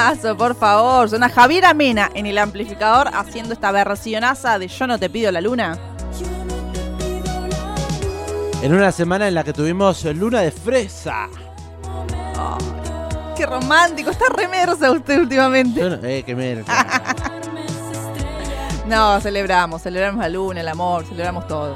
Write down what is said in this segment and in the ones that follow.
temazo, por favor. Suena Javier Amena en el amplificador haciendo esta versionaza de Yo no te pido la luna. En una semana en la que tuvimos luna de fresa. Qué romántico, está remersa usted últimamente. No- eh, que me- No, celebramos, celebramos la luna, el amor, celebramos todo.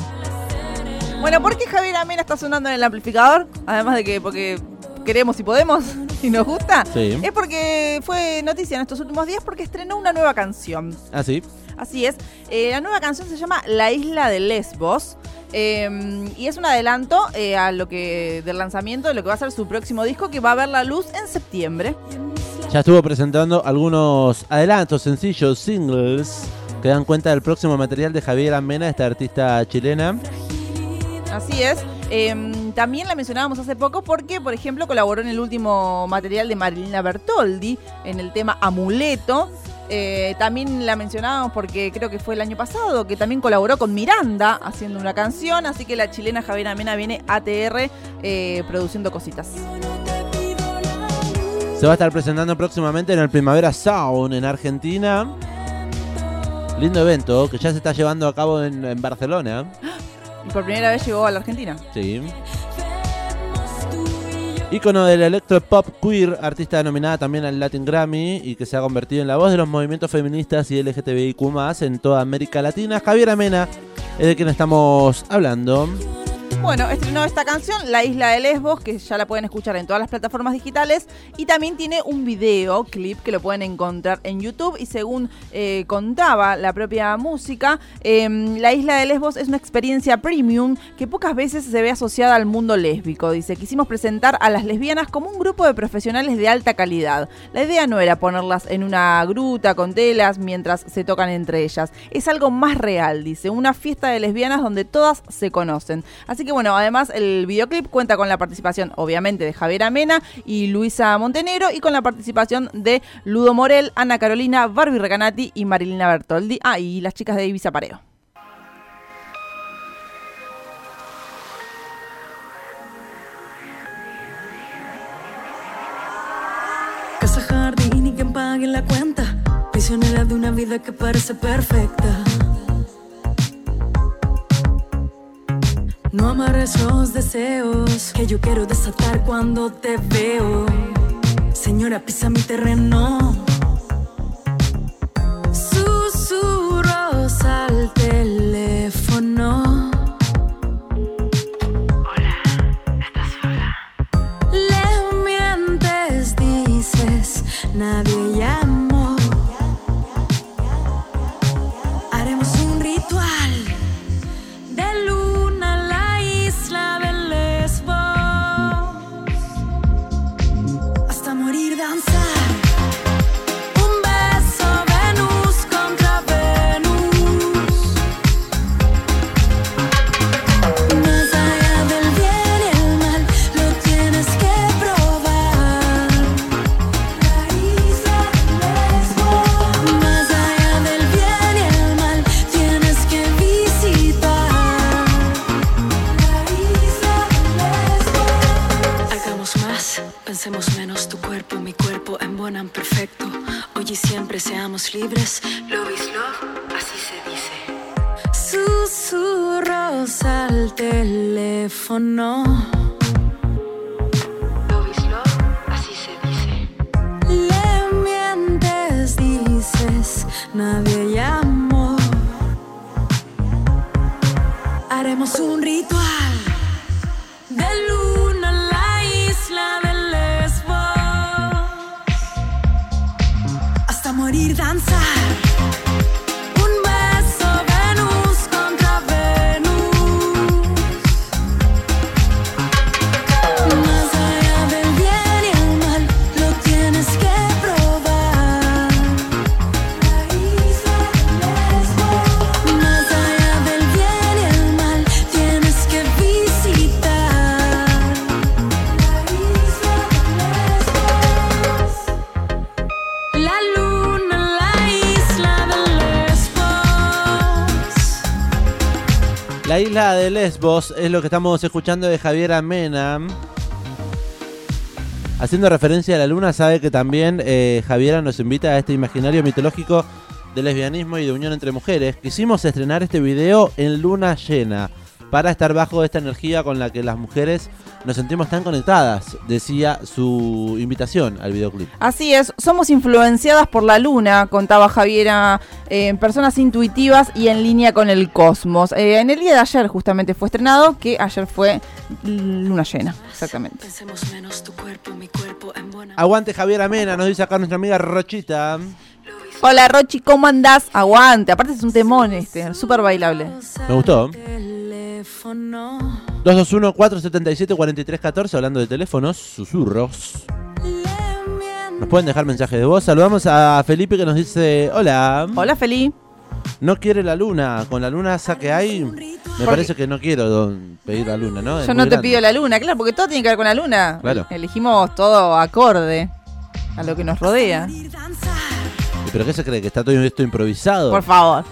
Bueno, ¿por qué Javier Amena está sonando en el amplificador? Además de que porque queremos y podemos y nos gusta. Sí. Es porque fue noticia en estos últimos días porque estrenó una nueva canción. Ah, sí. Así es. Eh, la nueva canción se llama La Isla de Lesbos. eh, y es un adelanto eh, a lo que del lanzamiento de lo que va a ser su próximo disco que va a ver la luz en septiembre. Ya estuvo presentando algunos adelantos, sencillos, singles, que dan cuenta del próximo material de Javier Amena, esta artista chilena. Así es. Eh, también la mencionábamos hace poco porque, por ejemplo, colaboró en el último material de Marilina Bertoldi, en el tema Amuleto. Eh, también la mencionábamos porque creo que fue el año pasado, que también colaboró con Miranda haciendo una canción, así que la chilena Javier Amena viene ATR eh, produciendo cositas. Se va a estar presentando próximamente en el Primavera Sound en Argentina. Lindo evento que ya se está llevando a cabo en, en Barcelona. Y por primera vez llegó a la Argentina. Sí. Ícono del electropop queer, artista denominada también al Latin Grammy y que se ha convertido en la voz de los movimientos feministas y LGTBIQ en toda América Latina. Javier Amena es de quien estamos hablando. Bueno, estrenó esta canción, La Isla de Lesbos, que ya la pueden escuchar en todas las plataformas digitales. Y también tiene un video clip que lo pueden encontrar en YouTube. Y según eh, contaba la propia música, eh, La Isla de Lesbos es una experiencia premium que pocas veces se ve asociada al mundo lésbico. Dice, quisimos presentar a las lesbianas como un grupo de profesionales de alta calidad. La idea no era ponerlas en una gruta con telas mientras se tocan entre ellas. Es algo más real, dice, una fiesta de lesbianas donde todas se conocen. Así que bueno, además el videoclip cuenta con la participación, obviamente, de Javier Amena y Luisa Montenegro y con la participación de Ludo Morel, Ana Carolina, Barbie Recanati y Marilina Bertoldi. Ah, y las chicas de Ibiza Pareo. Casa, jardín y quien pague la cuenta. Prisionera de una vida que parece perfecta. Los deseos que yo quiero desatar cuando te veo. Señora, pisa mi terreno. Embonan perfecto. Hoy y siempre seamos libres. Love is love, así se dice. Susurros al teléfono. Love is love, así se dice. Le mientes, dices, nadie llamó. Haremos un ritual de luna La isla de Lesbos es lo que estamos escuchando de Javier Amena. Haciendo referencia a la luna, sabe que también eh, Javiera nos invita a este imaginario mitológico de lesbianismo y de unión entre mujeres. Quisimos estrenar este video en luna llena para estar bajo esta energía con la que las mujeres nos sentimos tan conectadas, decía su invitación al videoclip. Así es, somos influenciadas por la luna, contaba Javiera, eh, personas intuitivas y en línea con el cosmos. Eh, en el día de ayer justamente fue estrenado, que ayer fue luna llena, exactamente. Pensemos menos tu cuerpo, mi cuerpo en buena. Aguante Javiera Mena, nos dice acá nuestra amiga Rochita. Hola Rochi, ¿cómo andás? Aguante, aparte es un temón este, súper bailable. Me gustó. Teléfono. 221-477-4314, hablando de teléfonos, susurros. Nos pueden dejar mensajes de voz. Saludamos a Felipe que nos dice, hola. Hola Feli. No quiere la luna. Con la luna que hay, me parece que no quiero don, pedir la luna, ¿no? Es Yo no te grande. pido la luna, claro, porque todo tiene que ver con la luna. Claro. Elegimos todo acorde a lo que nos rodea. ¿Y ¿Pero qué se cree? ¿Que está todo esto improvisado? Por favor.